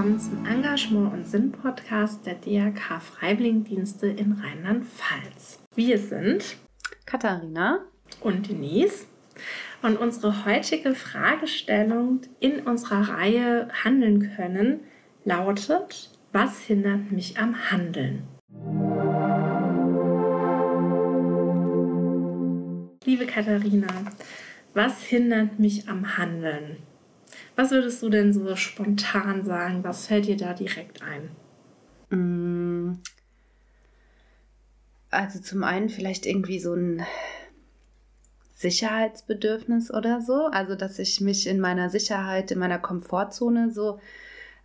willkommen zum Engagement- und Sinn-Podcast der DRK Freiwilligendienste in Rheinland-Pfalz. Wir sind Katharina und Denise. Und unsere heutige Fragestellung in unserer Reihe Handeln können lautet, was hindert mich am Handeln? Liebe Katharina, was hindert mich am Handeln? Was würdest du denn so spontan sagen? Was fällt dir da direkt ein? Mm. Also zum einen vielleicht irgendwie so ein Sicherheitsbedürfnis oder so. Also dass ich mich in meiner Sicherheit, in meiner Komfortzone so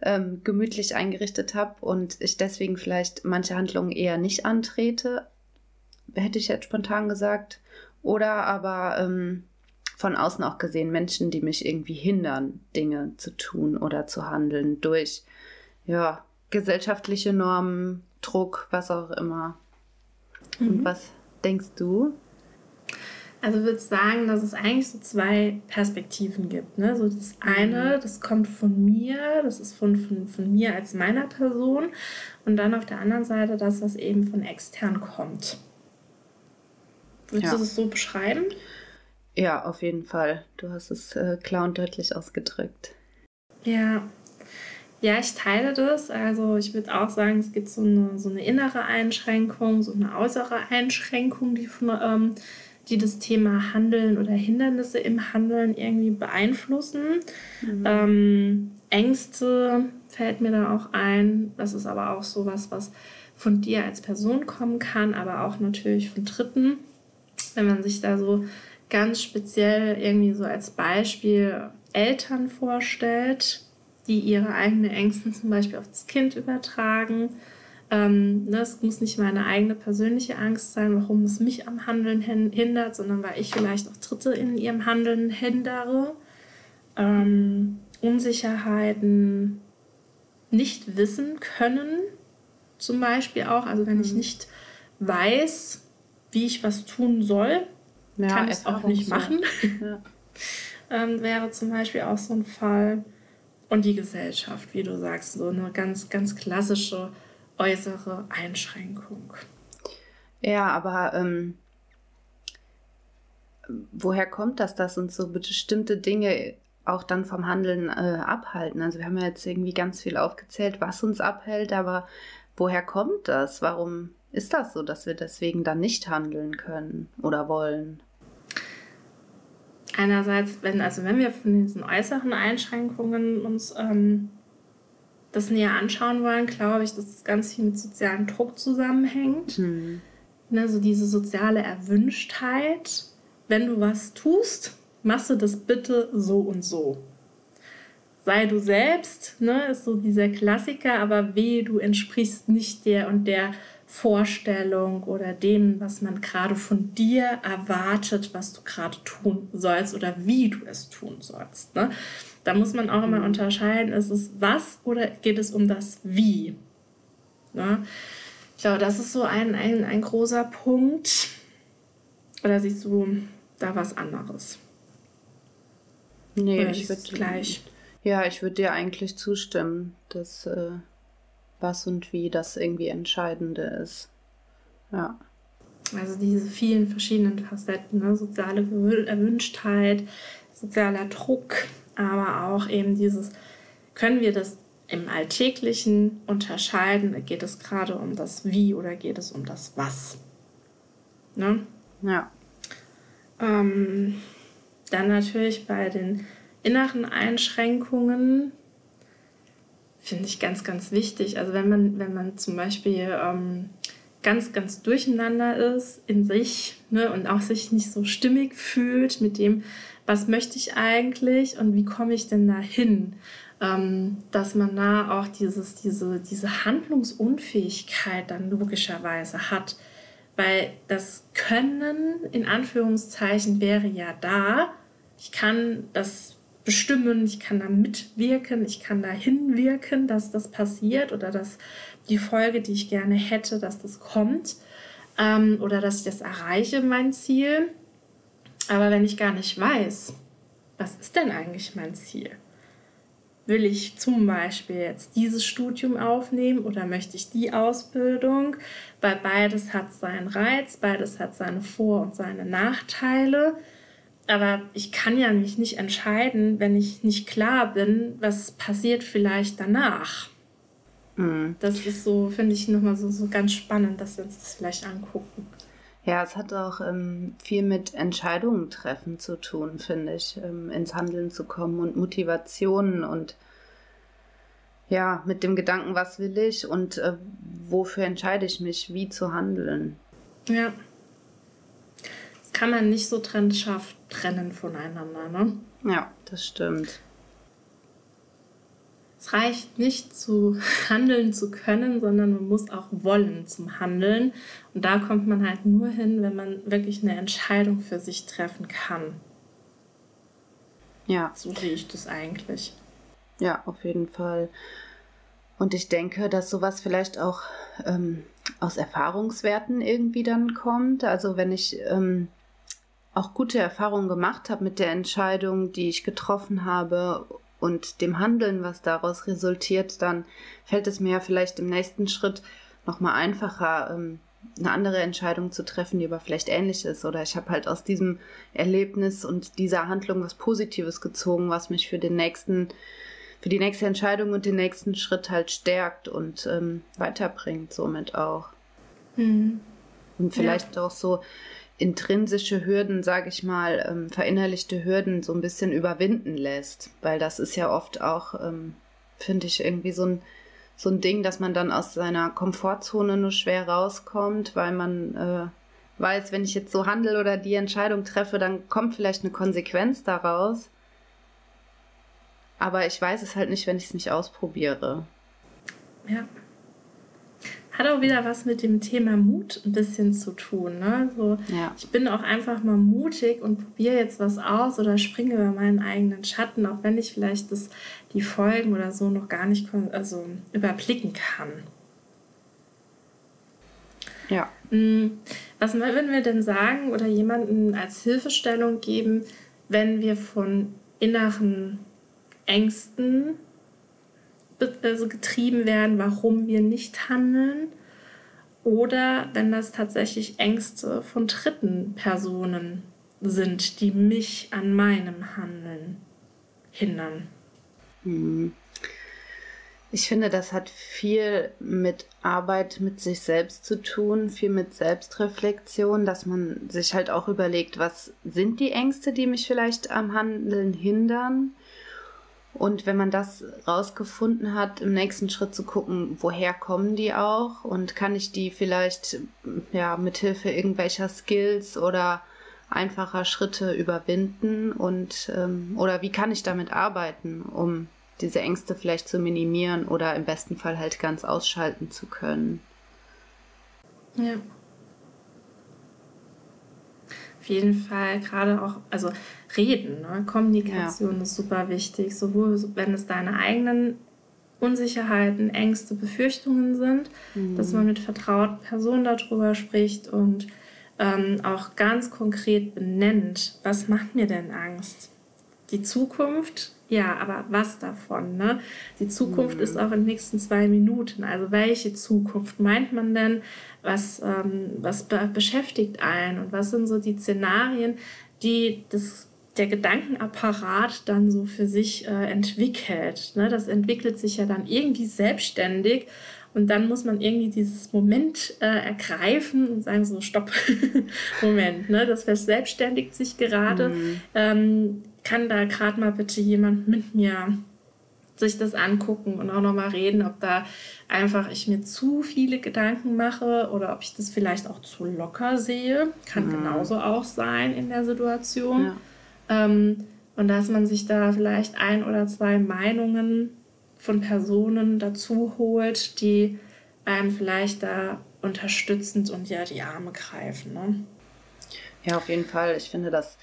ähm, gemütlich eingerichtet habe und ich deswegen vielleicht manche Handlungen eher nicht antrete, hätte ich jetzt spontan gesagt. Oder aber ähm, von außen auch gesehen Menschen, die mich irgendwie hindern, Dinge zu tun oder zu handeln durch ja, gesellschaftliche Normen, Druck, was auch immer. Mhm. Und was denkst du? Also würde sagen, dass es eigentlich so zwei Perspektiven gibt. Ne? So das eine, mhm. das kommt von mir, das ist von, von, von mir als meiner Person. Und dann auf der anderen Seite das, was eben von extern kommt. Würdest ja. du das so beschreiben? Ja, auf jeden Fall. Du hast es äh, klar und deutlich ausgedrückt. Ja. Ja, ich teile das. Also ich würde auch sagen, es gibt so eine, so eine innere Einschränkung, so eine äußere Einschränkung, die, von, ähm, die das Thema Handeln oder Hindernisse im Handeln irgendwie beeinflussen. Mhm. Ähm, Ängste fällt mir da auch ein. Das ist aber auch sowas, was von dir als Person kommen kann, aber auch natürlich von Dritten. Wenn man sich da so ganz speziell irgendwie so als Beispiel Eltern vorstellt, die ihre eigenen Ängste zum Beispiel auf das Kind übertragen. Ähm, das ne, muss nicht meine eigene persönliche Angst sein, warum es mich am Handeln hindert, sondern weil ich vielleicht auch Dritte in ihrem Handeln hindere. Ähm, Unsicherheiten, nicht wissen können, zum Beispiel auch. Also wenn ich mhm. nicht weiß, wie ich was tun soll, ja, kann es auch nicht machen. Ja. ähm, wäre zum Beispiel auch so ein Fall. Und die Gesellschaft, wie du sagst, so eine ganz, ganz klassische äußere Einschränkung. Ja, aber ähm, woher kommt das, dass uns so bestimmte Dinge auch dann vom Handeln äh, abhalten? Also wir haben ja jetzt irgendwie ganz viel aufgezählt, was uns abhält, aber woher kommt das? Warum ist das so, dass wir deswegen dann nicht handeln können oder wollen? Einerseits, wenn, also wenn wir von diesen äußeren Einschränkungen uns ähm, das näher anschauen wollen, glaube ich, dass das ganz viel mit sozialem Druck zusammenhängt. Mhm. Ne, so diese soziale Erwünschtheit. Wenn du was tust, machst du das bitte so und so. Sei du selbst, ne, ist so dieser Klassiker, aber weh, du entsprichst nicht der und der Vorstellung oder dem, was man gerade von dir erwartet, was du gerade tun sollst oder wie du es tun sollst. Ne? Da muss man auch immer mhm. unterscheiden, ist es was oder geht es um das Wie? Ne? Ich glaube, das ist so ein, ein, ein großer Punkt. Oder siehst du da was anderes? Nee, oder ich würde gleich. Ja, ich würde dir eigentlich zustimmen, dass. Äh was und wie das irgendwie Entscheidende ist. Ja. Also diese vielen verschiedenen Facetten, ne? soziale Erwünschtheit, sozialer Druck, aber auch eben dieses, können wir das im Alltäglichen unterscheiden? Geht es gerade um das Wie oder geht es um das Was? Ne? Ja. Ähm, dann natürlich bei den inneren Einschränkungen finde ich ganz, ganz wichtig. Also wenn man, wenn man zum Beispiel ähm, ganz, ganz durcheinander ist in sich ne, und auch sich nicht so stimmig fühlt mit dem, was möchte ich eigentlich und wie komme ich denn da hin, ähm, dass man da auch dieses, diese, diese Handlungsunfähigkeit dann logischerweise hat. Weil das Können in Anführungszeichen wäre ja da. Ich kann das bestimmen, ich kann da mitwirken, ich kann da hinwirken, dass das passiert oder dass die Folge, die ich gerne hätte, dass das kommt ähm, oder dass ich das erreiche, mein Ziel. Aber wenn ich gar nicht weiß, was ist denn eigentlich mein Ziel? will ich zum Beispiel jetzt dieses Studium aufnehmen oder möchte ich die Ausbildung, weil beides hat seinen Reiz, beides hat seine Vor- und seine Nachteile. Aber ich kann ja mich nicht entscheiden, wenn ich nicht klar bin, was passiert vielleicht danach. Mhm. Das ist so, finde ich, nochmal so, so ganz spannend, dass wir uns das vielleicht angucken. Ja, es hat auch ähm, viel mit Entscheidungen treffen zu tun, finde ich, ähm, ins Handeln zu kommen und Motivationen und ja, mit dem Gedanken, was will ich und äh, wofür entscheide ich mich, wie zu handeln. Ja. Kann man nicht so trennscharf trennen voneinander, ne? Ja, das stimmt. Es reicht nicht zu handeln zu können, sondern man muss auch wollen zum Handeln. Und da kommt man halt nur hin, wenn man wirklich eine Entscheidung für sich treffen kann. Ja. So sehe ich das eigentlich. Ja, auf jeden Fall. Und ich denke, dass sowas vielleicht auch ähm, aus Erfahrungswerten irgendwie dann kommt. Also wenn ich ähm, auch gute Erfahrungen gemacht habe mit der Entscheidung, die ich getroffen habe und dem Handeln, was daraus resultiert, dann fällt es mir ja vielleicht im nächsten Schritt nochmal einfacher, ähm, eine andere Entscheidung zu treffen, die aber vielleicht ähnlich ist. Oder ich habe halt aus diesem Erlebnis und dieser Handlung was Positives gezogen, was mich für den nächsten, für die nächste Entscheidung und den nächsten Schritt halt stärkt und ähm, weiterbringt, somit auch. Mhm. Und vielleicht ja. auch so intrinsische Hürden, sage ich mal, ähm, verinnerlichte Hürden so ein bisschen überwinden lässt. Weil das ist ja oft auch, ähm, finde ich, irgendwie so ein, so ein Ding, dass man dann aus seiner Komfortzone nur schwer rauskommt, weil man äh, weiß, wenn ich jetzt so handle oder die Entscheidung treffe, dann kommt vielleicht eine Konsequenz daraus. Aber ich weiß es halt nicht, wenn ich es nicht ausprobiere. Ja. Hat auch wieder was mit dem Thema Mut ein bisschen zu tun. Ne? So, ja. Ich bin auch einfach mal mutig und probiere jetzt was aus oder springe über meinen eigenen Schatten, auch wenn ich vielleicht das, die Folgen oder so noch gar nicht also, überblicken kann. Ja. Hm, was würden wir denn sagen oder jemanden als Hilfestellung geben, wenn wir von inneren Ängsten also getrieben werden, warum wir nicht handeln. Oder wenn das tatsächlich Ängste von dritten Personen sind, die mich an meinem Handeln hindern. Hm. Ich finde, das hat viel mit Arbeit mit sich selbst zu tun, viel mit Selbstreflexion, dass man sich halt auch überlegt, was sind die Ängste, die mich vielleicht am Handeln hindern und wenn man das rausgefunden hat, im nächsten Schritt zu gucken, woher kommen die auch? Und kann ich die vielleicht ja mithilfe irgendwelcher Skills oder einfacher Schritte überwinden? Und ähm, oder wie kann ich damit arbeiten, um diese Ängste vielleicht zu minimieren oder im besten Fall halt ganz ausschalten zu können. Ja auf jeden Fall gerade auch, also reden, ne? Kommunikation ja. ist super wichtig, sowohl wenn es deine eigenen Unsicherheiten, Ängste, Befürchtungen sind, mhm. dass man mit vertrauten Personen darüber spricht und ähm, auch ganz konkret benennt, was macht mir denn Angst? Die Zukunft, ja, aber was davon? Ne? Die Zukunft mhm. ist auch in den nächsten zwei Minuten. Also welche Zukunft meint man denn? was, ähm, was be beschäftigt einen und was sind so die Szenarien, die das, der Gedankenapparat dann so für sich äh, entwickelt. Ne? Das entwickelt sich ja dann irgendwie selbstständig und dann muss man irgendwie dieses Moment äh, ergreifen und sagen so, stopp, Moment, ne? das verselbstständigt sich gerade. Mhm. Ähm, kann da gerade mal bitte jemand mit mir sich das angucken und auch nochmal reden, ob da einfach ich mir zu viele Gedanken mache oder ob ich das vielleicht auch zu locker sehe. Kann mhm. genauso auch sein in der Situation. Ja. Ähm, und dass man sich da vielleicht ein oder zwei Meinungen von Personen dazu holt, die einem vielleicht da unterstützend und ja die Arme greifen. Ne? Ja, auf jeden Fall. Ich finde das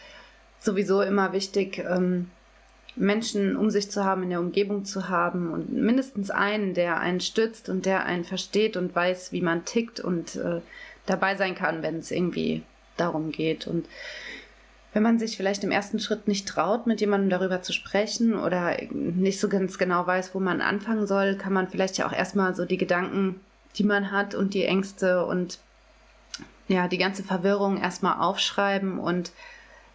sowieso immer wichtig, ähm, Menschen um sich zu haben, in der Umgebung zu haben und mindestens einen, der einen stützt und der einen versteht und weiß, wie man tickt und äh, dabei sein kann, wenn es irgendwie darum geht. Und wenn man sich vielleicht im ersten Schritt nicht traut, mit jemandem darüber zu sprechen oder nicht so ganz genau weiß, wo man anfangen soll, kann man vielleicht ja auch erstmal so die Gedanken, die man hat und die Ängste und ja, die ganze Verwirrung erstmal aufschreiben und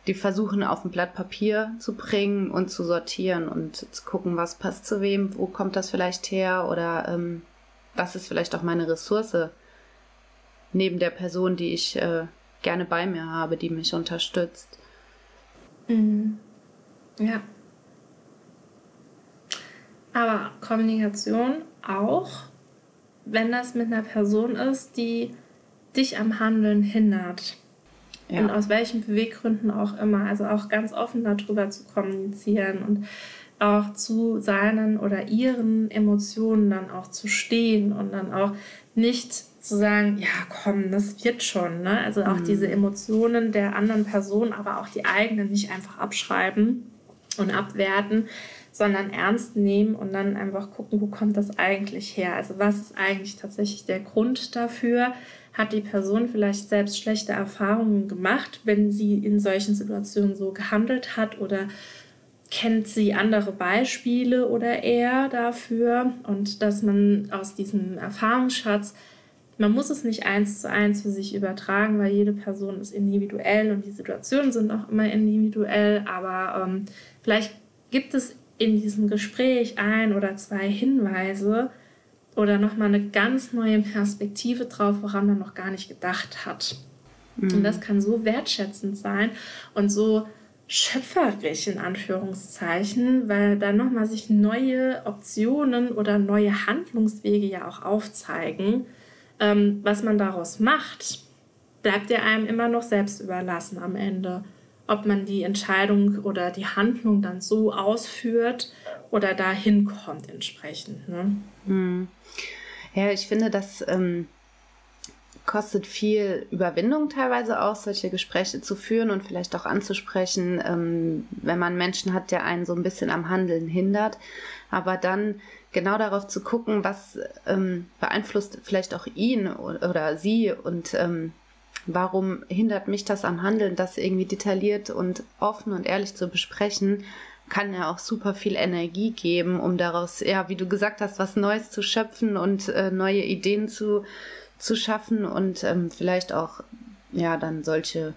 die versuchen auf ein Blatt Papier zu bringen und zu sortieren und zu gucken, was passt zu wem, wo kommt das vielleicht her oder ähm, was ist vielleicht auch meine Ressource neben der Person, die ich äh, gerne bei mir habe, die mich unterstützt. Mhm. Ja. Aber Kommunikation auch, wenn das mit einer Person ist, die dich am Handeln hindert. Ja. Und aus welchen Beweggründen auch immer. Also auch ganz offen darüber zu kommunizieren und auch zu seinen oder ihren Emotionen dann auch zu stehen und dann auch nicht zu sagen, ja komm, das wird schon. Ne? Also auch mhm. diese Emotionen der anderen Person, aber auch die eigenen nicht einfach abschreiben und abwerten, sondern ernst nehmen und dann einfach gucken, wo kommt das eigentlich her? Also was ist eigentlich tatsächlich der Grund dafür? Hat die Person vielleicht selbst schlechte Erfahrungen gemacht, wenn sie in solchen Situationen so gehandelt hat oder kennt sie andere Beispiele oder eher dafür? Und dass man aus diesem Erfahrungsschatz, man muss es nicht eins zu eins für sich übertragen, weil jede Person ist individuell und die Situationen sind auch immer individuell, aber ähm, vielleicht gibt es in diesem Gespräch ein oder zwei Hinweise oder nochmal eine ganz neue Perspektive drauf, woran man noch gar nicht gedacht hat. Mhm. Und das kann so wertschätzend sein und so schöpferisch in Anführungszeichen, weil da nochmal sich neue Optionen oder neue Handlungswege ja auch aufzeigen. Ähm, was man daraus macht, bleibt ja einem immer noch selbst überlassen am Ende. Ob man die Entscheidung oder die Handlung dann so ausführt oder dahin kommt entsprechend. Ne? Hm. Ja, ich finde, das ähm, kostet viel Überwindung teilweise auch, solche Gespräche zu führen und vielleicht auch anzusprechen, ähm, wenn man Menschen hat, der einen so ein bisschen am Handeln hindert. Aber dann genau darauf zu gucken, was ähm, beeinflusst vielleicht auch ihn oder sie und ähm, warum hindert mich das am Handeln, das irgendwie detailliert und offen und ehrlich zu besprechen, kann ja auch super viel Energie geben, um daraus, ja, wie du gesagt hast, was Neues zu schöpfen und äh, neue Ideen zu zu schaffen und ähm, vielleicht auch ja dann solche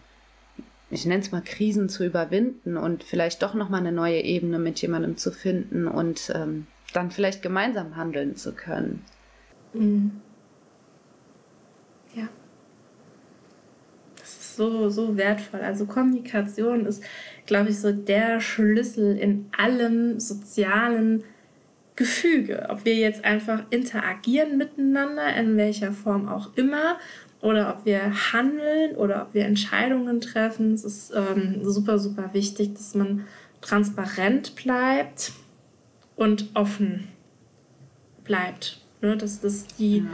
ich nenne es mal Krisen zu überwinden und vielleicht doch noch mal eine neue Ebene mit jemandem zu finden und ähm, dann vielleicht gemeinsam handeln zu können. Mhm. Ja. Das ist so, so wertvoll. Also Kommunikation ist, glaube ich, so der Schlüssel in allem sozialen Gefüge, ob wir jetzt einfach interagieren miteinander, in welcher Form auch immer, oder ob wir handeln oder ob wir Entscheidungen treffen. Es ist ähm, super, super wichtig, dass man transparent bleibt und offen bleibt. Ne? Dass, dass die, ja.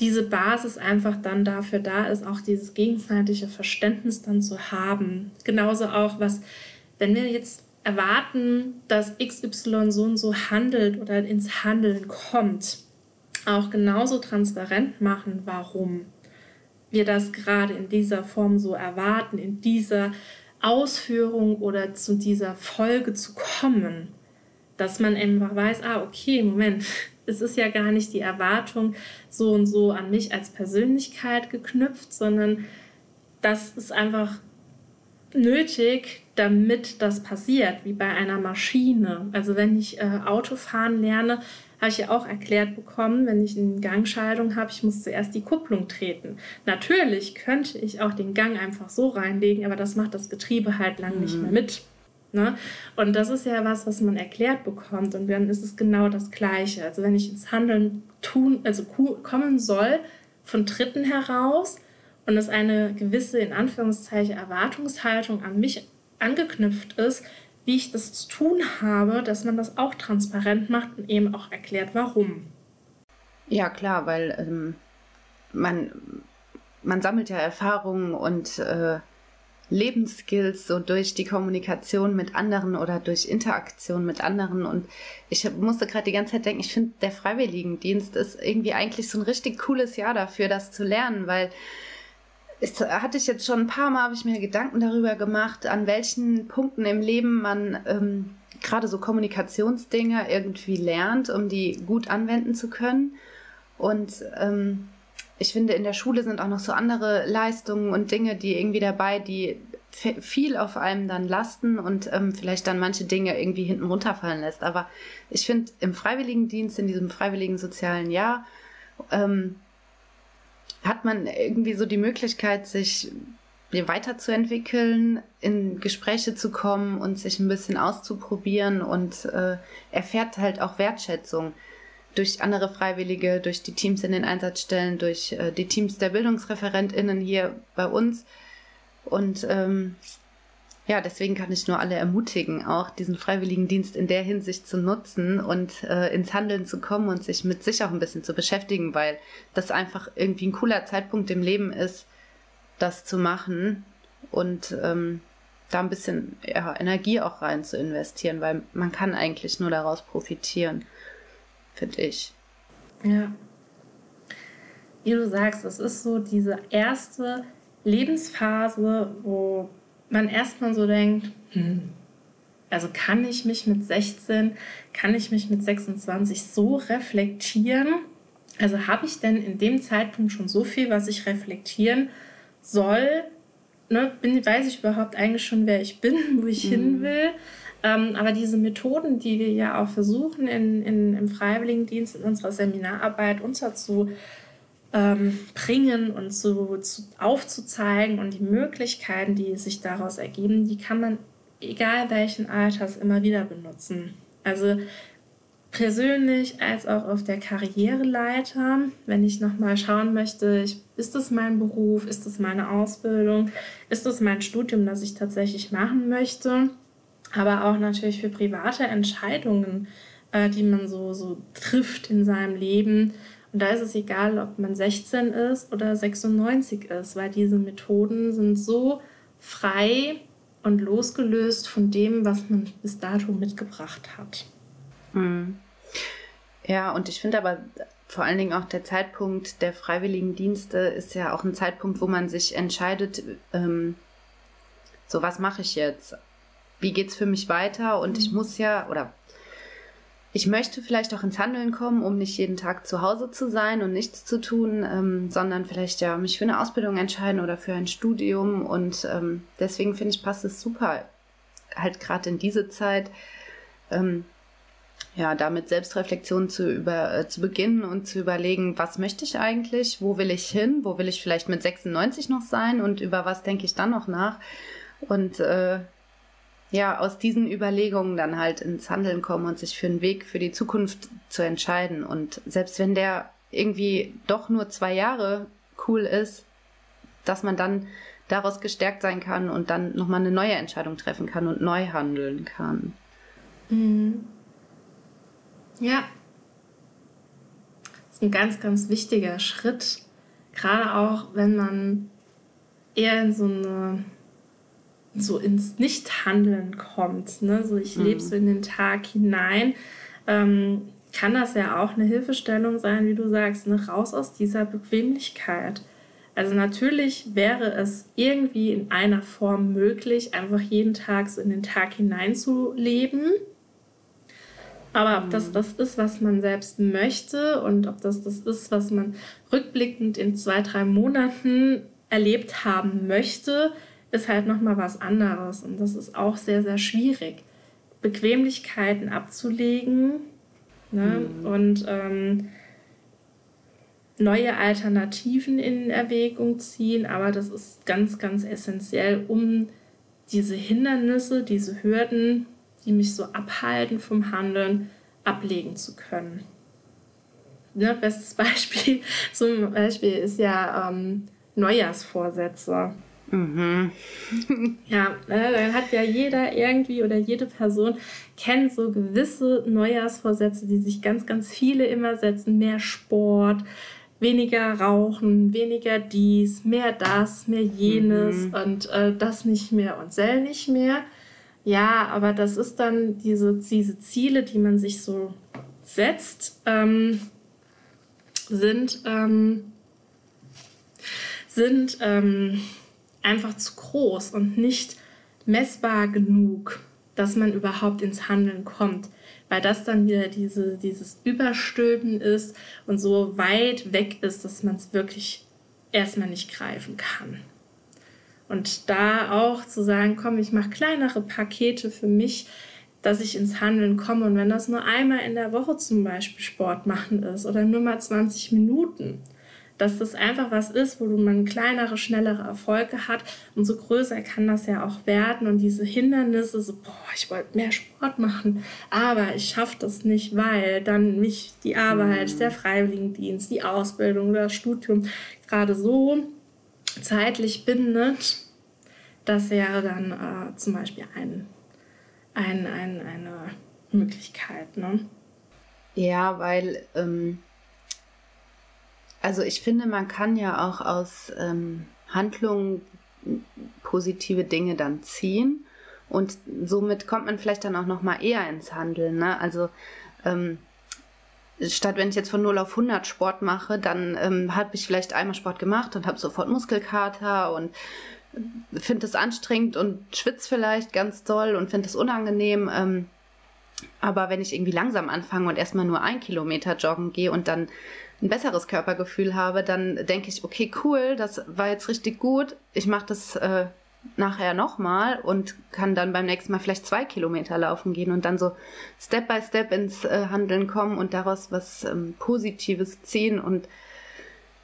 Diese Basis einfach dann dafür da ist, auch dieses gegenseitige Verständnis dann zu haben. Genauso auch, was, wenn wir jetzt erwarten, dass XY so und so handelt oder ins Handeln kommt, auch genauso transparent machen, warum wir das gerade in dieser Form so erwarten, in dieser Ausführung oder zu dieser Folge zu kommen, dass man einfach weiß, ah, okay, Moment, es ist ja gar nicht die Erwartung so und so an mich als Persönlichkeit geknüpft, sondern das ist einfach nötig, damit das passiert, wie bei einer Maschine. Also wenn ich äh, Autofahren lerne, habe ich ja auch erklärt bekommen, wenn ich eine Gangschaltung habe, ich muss zuerst die Kupplung treten. Natürlich könnte ich auch den Gang einfach so reinlegen, aber das macht das Getriebe halt lang mhm. nicht mehr mit. Ne? Und das ist ja was, was man erklärt bekommt. Und dann ist es genau das Gleiche. Also wenn ich ins Handeln tun, also kommen soll von Dritten heraus, und es eine gewisse, in Anführungszeichen, Erwartungshaltung an mich angeknüpft ist, wie ich das zu tun habe, dass man das auch transparent macht und eben auch erklärt, warum. Ja, klar, weil ähm, man, man sammelt ja Erfahrungen und äh, Lebensskills so durch die Kommunikation mit anderen oder durch Interaktion mit anderen. Und ich musste gerade die ganze Zeit denken, ich finde, der Freiwilligendienst ist irgendwie eigentlich so ein richtig cooles Jahr dafür, das zu lernen, weil ist, hatte ich jetzt schon ein paar Mal, habe ich mir Gedanken darüber gemacht, an welchen Punkten im Leben man ähm, gerade so Kommunikationsdinge irgendwie lernt, um die gut anwenden zu können. Und ähm, ich finde, in der Schule sind auch noch so andere Leistungen und Dinge, die irgendwie dabei, die viel auf einem dann lasten und ähm, vielleicht dann manche Dinge irgendwie hinten runterfallen lässt. Aber ich finde, im Freiwilligendienst, in diesem freiwilligen sozialen Jahr, ähm, hat man irgendwie so die Möglichkeit, sich weiterzuentwickeln, in Gespräche zu kommen und sich ein bisschen auszuprobieren und äh, erfährt halt auch Wertschätzung durch andere Freiwillige, durch die Teams in den Einsatzstellen, durch äh, die Teams der BildungsreferentInnen hier bei uns. Und ähm, ja, deswegen kann ich nur alle ermutigen, auch diesen Freiwilligendienst in der Hinsicht zu nutzen und äh, ins Handeln zu kommen und sich mit sich auch ein bisschen zu beschäftigen, weil das einfach irgendwie ein cooler Zeitpunkt im Leben ist, das zu machen und ähm, da ein bisschen ja, Energie auch rein zu investieren, weil man kann eigentlich nur daraus profitieren, finde ich. Ja. Wie du sagst, es ist so diese erste Lebensphase, wo man erstmal so denkt, hm, also kann ich mich mit 16, kann ich mich mit 26 so reflektieren? Also habe ich denn in dem Zeitpunkt schon so viel, was ich reflektieren soll? Ne, bin, weiß ich überhaupt eigentlich schon, wer ich bin, wo ich mhm. hin will? Ähm, aber diese Methoden, die wir ja auch versuchen, in, in, im Freiwilligendienst, in unserer Seminararbeit unterzubringen, ähm, und zu, zu, aufzuzeigen und die Möglichkeiten, die sich daraus ergeben, die kann man egal welchen Alters immer wieder benutzen. Also persönlich als auch auf der Karriereleiter, wenn ich nochmal schauen möchte, ich, ist das mein Beruf, ist das meine Ausbildung, ist das mein Studium, das ich tatsächlich machen möchte, aber auch natürlich für private Entscheidungen, äh, die man so, so trifft in seinem Leben, und da ist es egal, ob man 16 ist oder 96 ist, weil diese Methoden sind so frei und losgelöst von dem, was man bis dato mitgebracht hat. Hm. Ja, und ich finde aber vor allen Dingen auch der Zeitpunkt der Freiwilligendienste ist ja auch ein Zeitpunkt, wo man sich entscheidet, ähm, so was mache ich jetzt? Wie geht es für mich weiter? Und ich mhm. muss ja, oder ich möchte vielleicht auch ins Handeln kommen, um nicht jeden Tag zu Hause zu sein und nichts zu tun, ähm, sondern vielleicht ja mich für eine Ausbildung entscheiden oder für ein Studium. Und ähm, deswegen finde ich, passt es super, halt gerade in diese Zeit, ähm, ja, damit Selbstreflexion zu, über, äh, zu beginnen und zu überlegen, was möchte ich eigentlich, wo will ich hin, wo will ich vielleicht mit 96 noch sein und über was denke ich dann noch nach. Und äh, ja, aus diesen Überlegungen dann halt ins Handeln kommen und sich für einen Weg für die Zukunft zu entscheiden. Und selbst wenn der irgendwie doch nur zwei Jahre cool ist, dass man dann daraus gestärkt sein kann und dann nochmal eine neue Entscheidung treffen kann und neu handeln kann. Mhm. Ja. Das ist ein ganz, ganz wichtiger Schritt. Gerade auch, wenn man eher in so eine so ins Nichthandeln kommt. Ne? So ich mhm. lebe so in den Tag hinein. Ähm, kann das ja auch eine Hilfestellung sein, wie du sagst, ne? raus aus dieser Bequemlichkeit. Also natürlich wäre es irgendwie in einer Form möglich, einfach jeden Tag so in den Tag hineinzuleben. Aber ob das mhm. das ist, was man selbst möchte und ob das das ist, was man rückblickend in zwei, drei Monaten erlebt haben möchte, ist halt nochmal was anderes und das ist auch sehr, sehr schwierig. Bequemlichkeiten abzulegen ne? Mhm. und ähm, neue Alternativen in Erwägung ziehen, aber das ist ganz, ganz essentiell, um diese Hindernisse, diese Hürden, die mich so abhalten vom Handeln, ablegen zu können. Ne, bestes Beispiel zum Beispiel ist ja ähm, Neujahrsvorsätze. Mhm. ja, ne, dann hat ja jeder irgendwie oder jede Person kennt so gewisse Neujahrsvorsätze, die sich ganz, ganz viele immer setzen. Mehr Sport, weniger Rauchen, weniger dies, mehr das, mehr jenes mhm. und äh, das nicht mehr und sell nicht mehr. Ja, aber das ist dann diese, diese Ziele, die man sich so setzt, ähm, sind ähm, sind ähm, einfach zu groß und nicht messbar genug, dass man überhaupt ins Handeln kommt. Weil das dann wieder diese, dieses Überstülpen ist und so weit weg ist, dass man es wirklich erstmal nicht greifen kann. Und da auch zu sagen, komm, ich mache kleinere Pakete für mich, dass ich ins Handeln komme. Und wenn das nur einmal in der Woche zum Beispiel Sport machen ist oder nur mal 20 Minuten, dass das einfach was ist, wo man kleinere, schnellere Erfolge hat. Umso größer kann das ja auch werden. Und diese Hindernisse, so, boah, ich wollte mehr Sport machen, aber ich schaffe das nicht, weil dann mich die Arbeit, mhm. der Freiwilligendienst, die Ausbildung, das Studium gerade so zeitlich bindet, das wäre dann äh, zum Beispiel ein, ein, ein, eine Möglichkeit. Ne? Ja, weil, ähm, also ich finde, man kann ja auch aus ähm, Handlungen positive Dinge dann ziehen und somit kommt man vielleicht dann auch noch mal eher ins Handeln. Ne? Also ähm, statt wenn ich jetzt von 0 auf 100 Sport mache, dann ähm, habe ich vielleicht einmal Sport gemacht und habe sofort Muskelkater und finde es anstrengend und schwitze vielleicht ganz doll und finde es unangenehm. Ähm, aber wenn ich irgendwie langsam anfange und erstmal nur ein Kilometer joggen gehe und dann ein besseres Körpergefühl habe, dann denke ich, okay, cool, das war jetzt richtig gut. Ich mache das äh, nachher nochmal und kann dann beim nächsten Mal vielleicht zwei Kilometer laufen gehen und dann so Step by Step ins äh, Handeln kommen und daraus was ähm, Positives ziehen und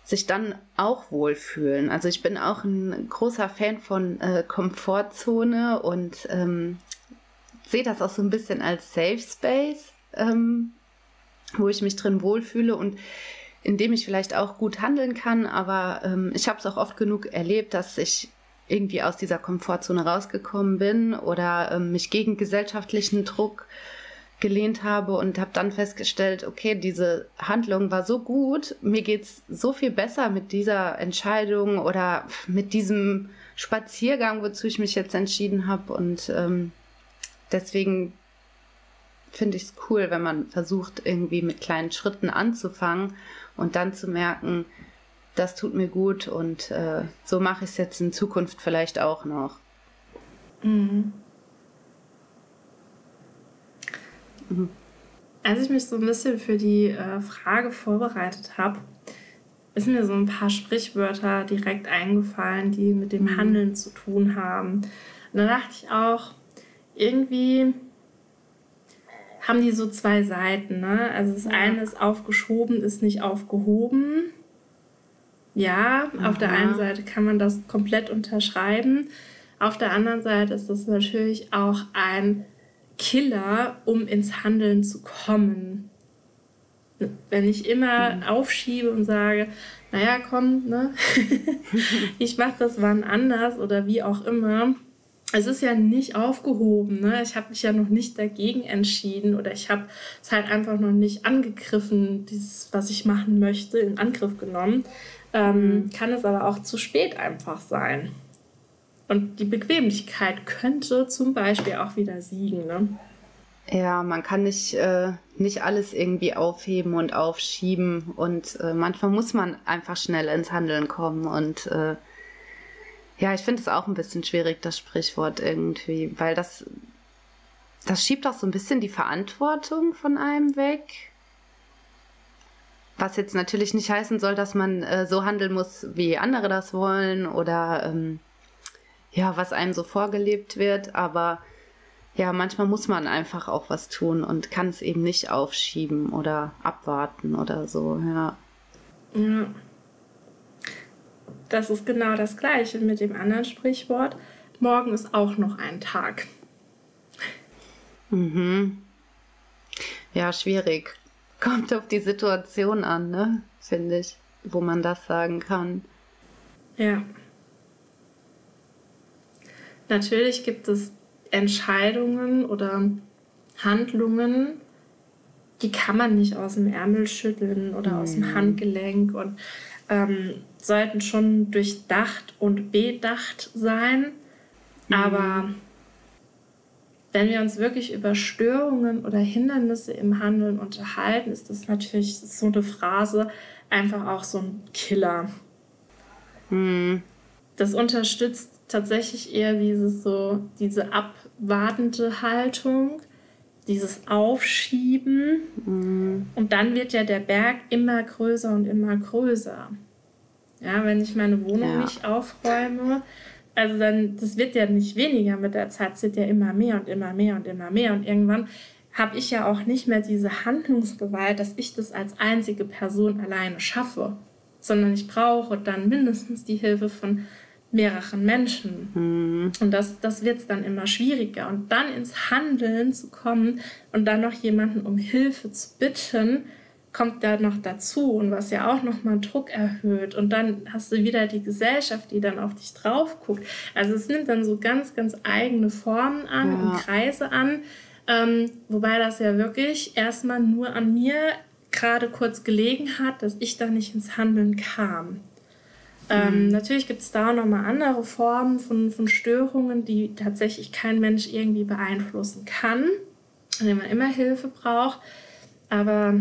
sich dann auch wohlfühlen. Also ich bin auch ein großer Fan von äh, Komfortzone und ähm, sehe das auch so ein bisschen als Safe Space, ähm, wo ich mich drin wohlfühle und in dem ich vielleicht auch gut handeln kann. Aber ähm, ich habe es auch oft genug erlebt, dass ich irgendwie aus dieser Komfortzone rausgekommen bin oder ähm, mich gegen gesellschaftlichen Druck gelehnt habe und habe dann festgestellt, okay, diese Handlung war so gut, mir geht's so viel besser mit dieser Entscheidung oder mit diesem Spaziergang, wozu ich mich jetzt entschieden habe. Und ähm, deswegen finde ich es cool, wenn man versucht, irgendwie mit kleinen Schritten anzufangen und dann zu merken, das tut mir gut und äh, so mache ich es jetzt in Zukunft vielleicht auch noch. Mhm. Mhm. Als ich mich so ein bisschen für die äh, Frage vorbereitet habe, ist mir so ein paar Sprichwörter direkt eingefallen, die mit dem mhm. Handeln zu tun haben. Und da dachte ich auch, irgendwie haben die so zwei Seiten. Ne? Also das ja. eine ist aufgeschoben, ist nicht aufgehoben. Ja, Aha. auf der einen Seite kann man das komplett unterschreiben. Auf der anderen Seite ist das natürlich auch ein Killer, um ins Handeln zu kommen. Wenn ich immer mhm. aufschiebe und sage, naja, komm, ne? ich mache das wann anders oder wie auch immer. Es ist ja nicht aufgehoben. Ne? Ich habe mich ja noch nicht dagegen entschieden oder ich habe es halt einfach noch nicht angegriffen, dieses, was ich machen möchte, in Angriff genommen. Ähm, mhm. Kann es aber auch zu spät einfach sein. Und die Bequemlichkeit könnte zum Beispiel auch wieder siegen. Ne? Ja, man kann nicht, äh, nicht alles irgendwie aufheben und aufschieben. Und äh, manchmal muss man einfach schnell ins Handeln kommen. Und äh, ja, ich finde es auch ein bisschen schwierig, das Sprichwort irgendwie, weil das, das schiebt auch so ein bisschen die Verantwortung von einem weg. Was jetzt natürlich nicht heißen soll, dass man äh, so handeln muss, wie andere das wollen oder ähm, ja, was einem so vorgelebt wird, aber ja, manchmal muss man einfach auch was tun und kann es eben nicht aufschieben oder abwarten oder so, ja. Ja. Das ist genau das Gleiche mit dem anderen Sprichwort. Morgen ist auch noch ein Tag. Mhm. Ja, schwierig. Kommt auf die Situation an, ne? Finde ich, wo man das sagen kann. Ja. Natürlich gibt es Entscheidungen oder Handlungen, die kann man nicht aus dem Ärmel schütteln oder mhm. aus dem mhm. Handgelenk und ähm, sollten schon durchdacht und bedacht sein. Mhm. Aber wenn wir uns wirklich über Störungen oder Hindernisse im Handeln unterhalten, ist das natürlich so eine Phrase einfach auch so ein Killer. Mhm. Das unterstützt tatsächlich eher dieses so, diese abwartende Haltung, dieses Aufschieben. Mhm. Und dann wird ja der Berg immer größer und immer größer. Ja, wenn ich meine Wohnung ja. nicht aufräume, also dann, das wird ja nicht weniger mit der Zeit, es wird ja immer mehr und immer mehr und immer mehr. Und irgendwann habe ich ja auch nicht mehr diese Handlungsgewalt, dass ich das als einzige Person alleine schaffe, sondern ich brauche dann mindestens die Hilfe von mehreren Menschen. Mhm. Und das, das wird es dann immer schwieriger. Und dann ins Handeln zu kommen und dann noch jemanden um Hilfe zu bitten, kommt da noch dazu und was ja auch nochmal Druck erhöht. Und dann hast du wieder die Gesellschaft, die dann auf dich drauf guckt. Also es nimmt dann so ganz, ganz eigene Formen an ja. und Kreise an. Ähm, wobei das ja wirklich erstmal nur an mir gerade kurz gelegen hat, dass ich da nicht ins Handeln kam. Ähm, mhm. natürlich gibt es da nochmal andere Formen von, von Störungen, die tatsächlich kein Mensch irgendwie beeinflussen kann, an denen man immer Hilfe braucht. Aber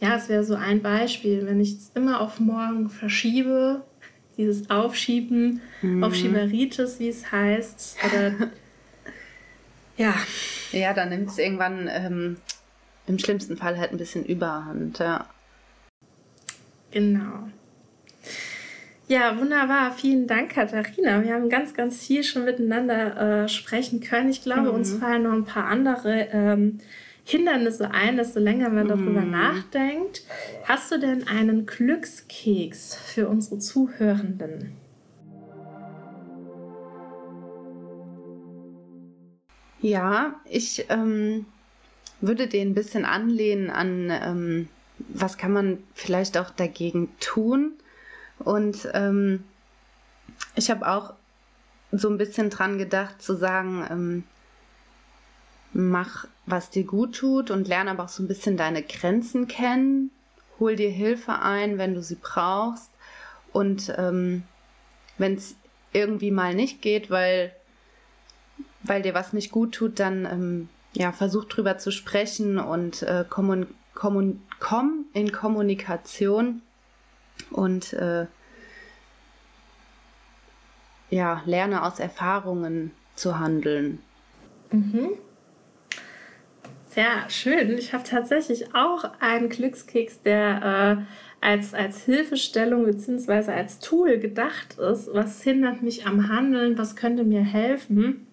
ja, es wäre so ein Beispiel, wenn ich es immer auf morgen verschiebe, dieses Aufschieben, mhm. Aufschieberitis, wie es heißt, oder ja. Ja, dann nimmt es irgendwann ähm, im schlimmsten Fall halt ein bisschen Überhand, ja. Genau. Ja, wunderbar. Vielen Dank, Katharina. Wir haben ganz, ganz viel schon miteinander äh, sprechen können. Ich glaube, mhm. uns fallen noch ein paar andere ähm, Hindernisse ein, desto länger man darüber mhm. nachdenkt. Hast du denn einen Glückskeks für unsere Zuhörenden? Ja, ich ähm, würde den ein bisschen anlehnen an, ähm, was kann man vielleicht auch dagegen tun und ähm, ich habe auch so ein bisschen dran gedacht zu sagen, ähm, mach, was dir gut tut und lerne aber auch so ein bisschen deine Grenzen kennen. Hol dir Hilfe ein, wenn du sie brauchst. Und ähm, wenn es irgendwie mal nicht geht, weil, weil dir was nicht gut tut, dann ähm, ja, versuch drüber zu sprechen und äh, kommun, kommun, komm in Kommunikation und äh, ja, lerne aus Erfahrungen zu handeln. Mhm. Sehr schön. Ich habe tatsächlich auch einen Glückskeks, der äh, als, als Hilfestellung bzw. als Tool gedacht ist. Was hindert mich am Handeln? Was könnte mir helfen?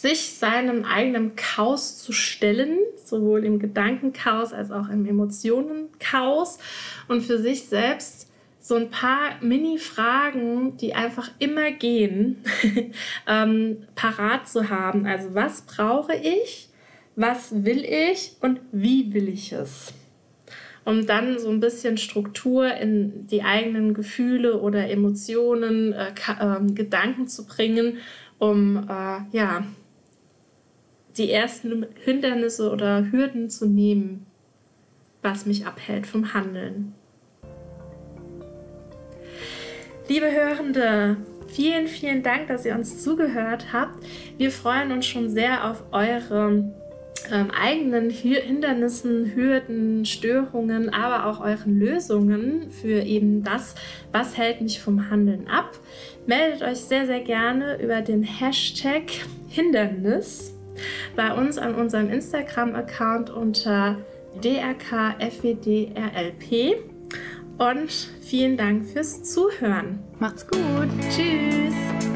Sich seinem eigenen Chaos zu stellen, sowohl im Gedankenchaos als auch im Emotionenchaos und für sich selbst so ein paar Mini-Fragen, die einfach immer gehen, ähm, parat zu haben. Also was brauche ich, was will ich und wie will ich es? Um dann so ein bisschen Struktur in die eigenen Gefühle oder Emotionen, äh, äh, Gedanken zu bringen, um äh, ja, die ersten Hindernisse oder Hürden zu nehmen, was mich abhält vom Handeln. Liebe Hörende, vielen, vielen Dank, dass ihr uns zugehört habt. Wir freuen uns schon sehr auf eure ähm, eigenen Hindernissen, Hürden, Störungen, aber auch euren Lösungen für eben das, was hält mich vom Handeln ab. Meldet euch sehr, sehr gerne über den Hashtag Hindernis bei uns an unserem Instagram-Account unter drkfedrlp. Und vielen Dank fürs Zuhören. Macht's gut. Tschüss.